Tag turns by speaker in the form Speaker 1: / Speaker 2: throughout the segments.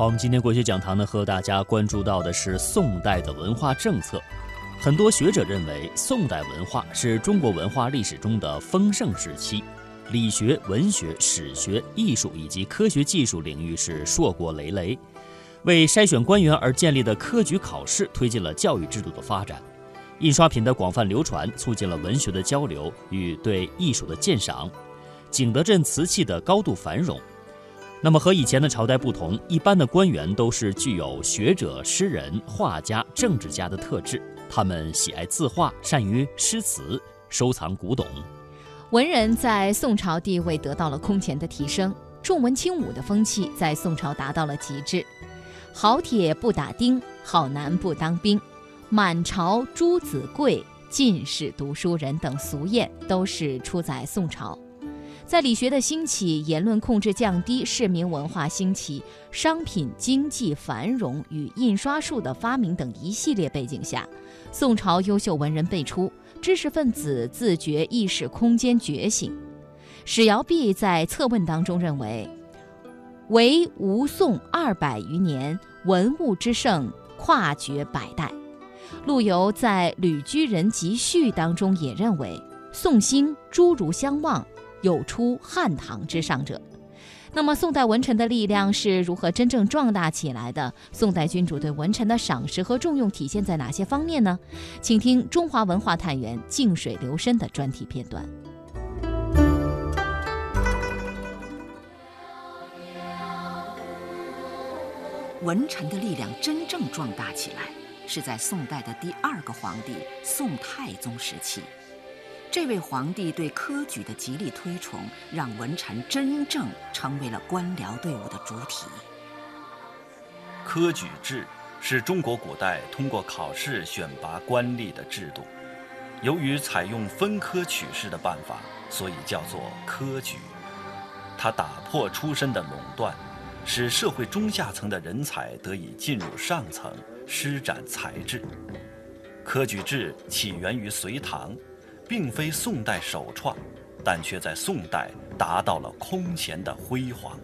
Speaker 1: 好，我们今天国学讲堂呢，和大家关注到的是宋代的文化政策。很多学者认为，宋代文化是中国文化历史中的丰盛时期，理学、文学、史学、艺术以及科学技术领域是硕果累累。为筛选官员而建立的科举考试，推进了教育制度的发展；印刷品的广泛流传，促进了文学的交流与对艺术的鉴赏；景德镇瓷器的高度繁荣。那么和以前的朝代不同，一般的官员都是具有学者、诗人、画家、政治家的特质。他们喜爱字画，善于诗词，收藏古董。
Speaker 2: 文人在宋朝地位得到了空前的提升，重文轻武的风气在宋朝达到了极致。好铁不打钉，好男不当兵，满朝朱子贵，进士读书人等俗谚都是出在宋朝。在理学的兴起、言论控制降低、市民文化兴起、商品经济繁荣与印刷术的发明等一系列背景下，宋朝优秀文人辈出，知识分子自觉意识空间觉醒。史尧弼在策问当中认为，唯吴宋二百余年，文物之盛，跨绝百代。陆游在《旅居人集序》当中也认为，宋兴诸儒相望。有出汉唐之上者，那么宋代文臣的力量是如何真正壮大起来的？宋代君主对文臣的赏识和重用体现在哪些方面呢？请听中华文化探员静水流深的专题片段。
Speaker 3: 文臣的力量真正壮大起来，是在宋代的第二个皇帝宋太宗时期。这位皇帝对科举的极力推崇，让文臣真正成为了官僚队伍的主体。
Speaker 4: 科举制是中国古代通过考试选拔官吏的制度。由于采用分科取士的办法，所以叫做科举。它打破出身的垄断，使社会中下层的人才得以进入上层，施展才智。科举制起源于隋唐。并非宋代首创，但却在宋代达到了空前的辉煌。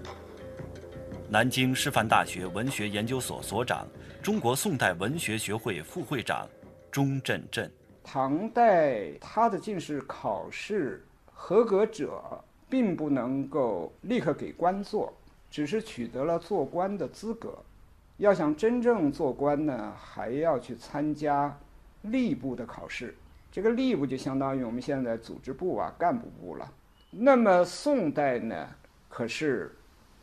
Speaker 4: 南京师范大学文学研究所所长、中国宋代文学学会副会长钟振振：
Speaker 5: 唐代他的进士考试合格者，并不能够立刻给官做，只是取得了做官的资格。要想真正做官呢，还要去参加吏部的考试。这个吏部就相当于我们现在组织部啊、干部部了。那么宋代呢，可是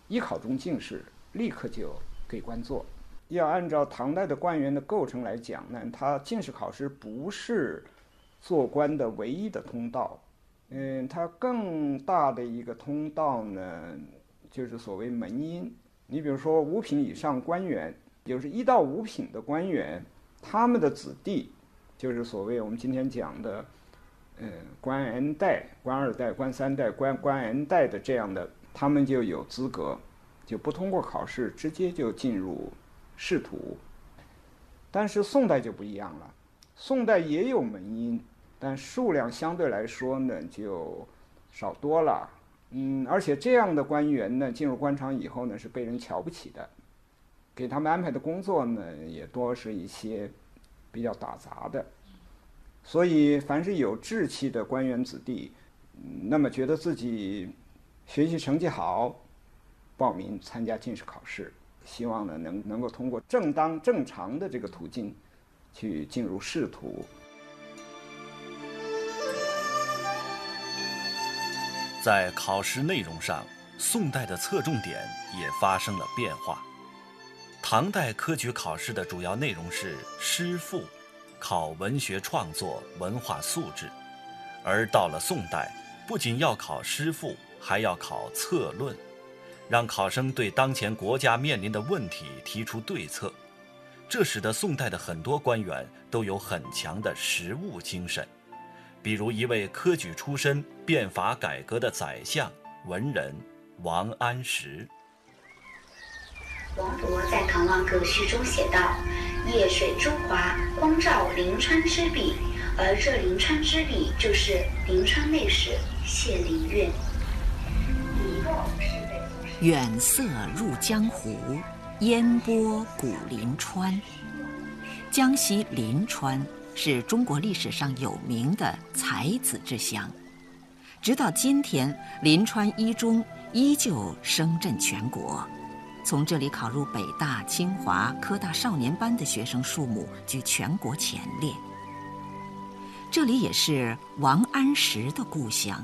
Speaker 5: 一考中进士，立刻就给官做。要按照唐代的官员的构成来讲呢，他进士考试不是做官的唯一的通道。嗯，他更大的一个通道呢，就是所谓门荫。你比如说五品以上官员，就是一到五品的官员，他们的子弟。就是所谓我们今天讲的，呃，官 N 代、官二代、官三代、官官 N 代的这样的，他们就有资格，就不通过考试，直接就进入仕途。但是宋代就不一样了，宋代也有门荫，但数量相对来说呢就少多了。嗯，而且这样的官员呢，进入官场以后呢，是被人瞧不起的，给他们安排的工作呢，也多是一些。比较打杂的，所以凡是有志气的官员子弟，那么觉得自己学习成绩好，报名参加进士考试，希望呢能能够通过正当正常的这个途径去进入仕途。
Speaker 4: 在考试内容上，宋代的侧重点也发生了变化。唐代科举考试的主要内容是诗赋，考文学创作、文化素质；而到了宋代，不仅要考诗赋，还要考策论，让考生对当前国家面临的问题提出对策。这使得宋代的很多官员都有很强的实务精神，比如一位科举出身、变法改革的宰相文人王安石。
Speaker 6: 王勃在《唐王阁序》中写道：“夜水珠华，光照临川之笔。”而这临川之笔，就是临川内史谢灵运。
Speaker 3: 远色入江湖，烟波古临川。江西临川是中国历史上有名的才子之乡，直到今天，临川一中依旧声震全国。从这里考入北大、清华、科大少年班的学生数目居全国前列。这里也是王安石的故乡。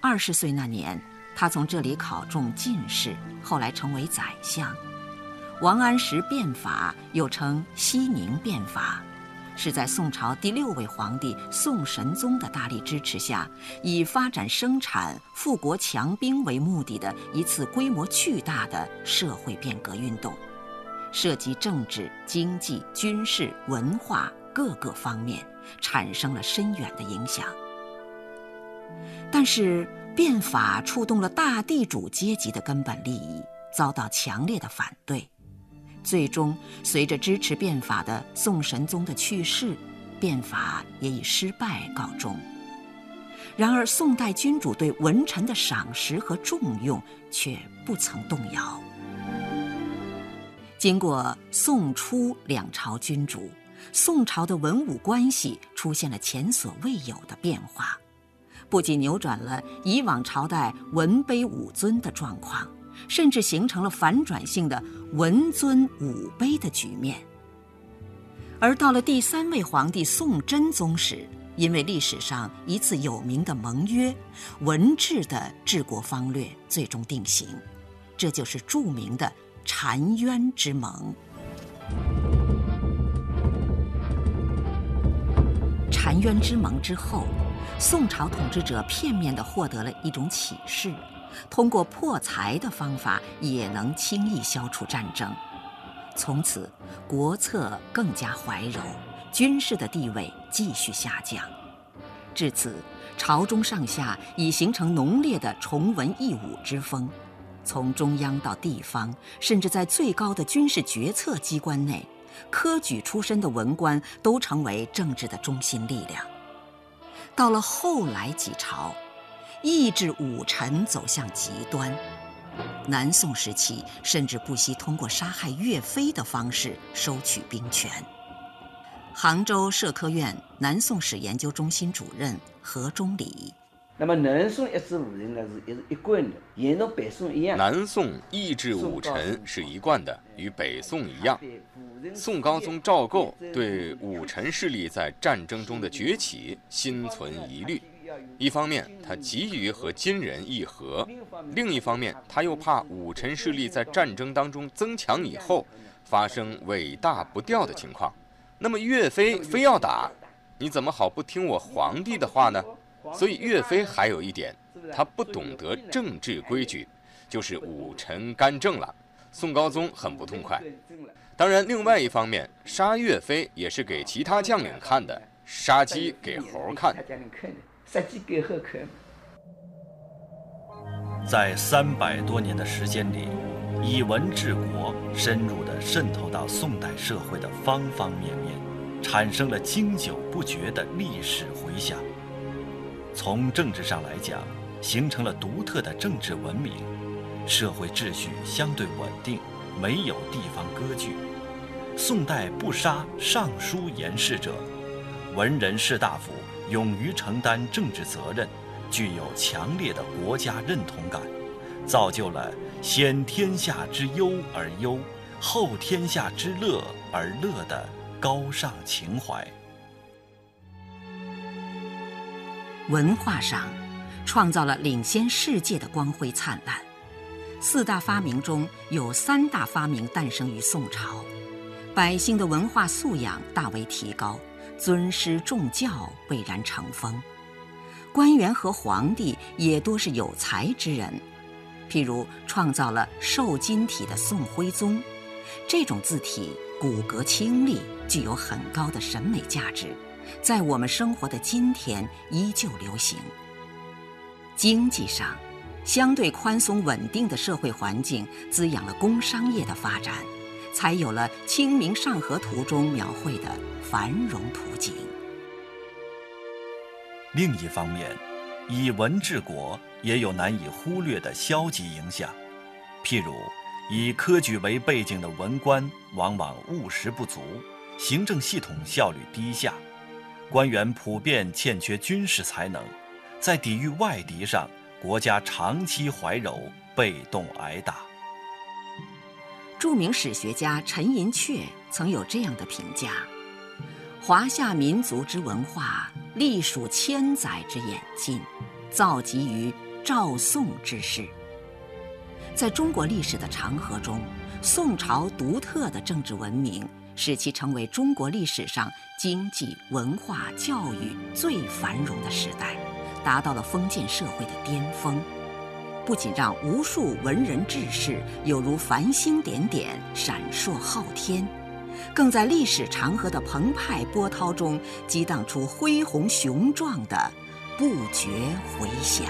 Speaker 3: 二十岁那年，他从这里考中进士，后来成为宰相。王安石变法又称西宁变法，是在宋朝第六位皇帝宋神宗的大力支持下，以发展生产、富国强兵为目的的一次规模巨大的社会变革运动，涉及政治、经济、军事、文化各个方面，产生了深远的影响。但是变法触动了大地主阶级的根本利益，遭到强烈的反对。最终，随着支持变法的宋神宗的去世，变法也以失败告终。然而，宋代君主对文臣的赏识和重用却不曾动摇。经过宋初两朝君主，宋朝的文武关系出现了前所未有的变化，不仅扭转了以往朝代文卑武尊的状况。甚至形成了反转性的文尊武卑的局面。而到了第三位皇帝宋真宗时，因为历史上一次有名的盟约，文治的治国方略最终定型，这就是著名的澶渊之盟。澶渊之盟之后，宋朝统治者片面地获得了一种启示。通过破财的方法也能轻易消除战争，从此国策更加怀柔，军事的地位继续下降。至此，朝中上下已形成浓烈的崇文抑武之风，从中央到地方，甚至在最高的军事决策机关内，科举出身的文官都成为政治的中心力量。到了后来几朝。抑制武臣走向极端，南宋时期甚至不惜通过杀害岳飞的方式收取兵权。杭州社科院南宋史研究中心主任何中礼。
Speaker 7: 那么南宋抑制武臣呢，是一是一贯的，沿着北宋一样。
Speaker 8: 南宋抑制武臣是一贯的，与北宋一样。宋高宗赵构对武臣势力在战争中的崛起心存疑虑。一方面，他急于和金人议和；另一方面，他又怕武臣势力在战争当中增强以后，发生尾大不掉的情况。那么岳飞非要打，你怎么好不听我皇帝的话呢？所以岳飞还有一点，他不懂得政治规矩，就是武臣干政了。宋高宗很不痛快。当然，另外一方面，杀岳飞也是给其他将领看的，杀鸡给猴看。杀鸡给猴看。
Speaker 4: 在三百多年的时间里，以文治国深入地渗透到宋代社会的方方面面，产生了经久不绝的历史回响。从政治上来讲，形成了独特的政治文明，社会秩序相对稳定，没有地方割据。宋代不杀尚书言事者，文人士大夫。勇于承担政治责任，具有强烈的国家认同感，造就了先天下之忧而忧，后天下之乐而乐的高尚情怀。
Speaker 3: 文化上，创造了领先世界的光辉灿烂。四大发明中有三大发明诞生于宋朝，百姓的文化素养大为提高。尊师重教蔚然成风，官员和皇帝也多是有才之人。譬如创造了瘦金体的宋徽宗，这种字体骨骼清丽，具有很高的审美价值，在我们生活的今天依旧流行。经济上，相对宽松稳定的社会环境滋养了工商业的发展。才有了《清明上河图》中描绘的繁荣图景。
Speaker 4: 另一方面，以文治国也有难以忽略的消极影响，譬如以科举为背景的文官往往务实不足，行政系统效率低下，官员普遍欠缺军事才能，在抵御外敌上，国家长期怀柔，被动挨打。
Speaker 3: 著名史学家陈寅恪曾有这样的评价：“华夏民族之文化，历数千载之演进，造极于赵宋之世。”在中国历史的长河中，宋朝独特的政治文明使其成为中国历史上经济、文化、教育最繁荣的时代，达到了封建社会的巅峰。不仅让无数文人志士有如繁星点点闪烁昊天，更在历史长河的澎湃波涛中激荡出恢宏雄壮的不绝回响。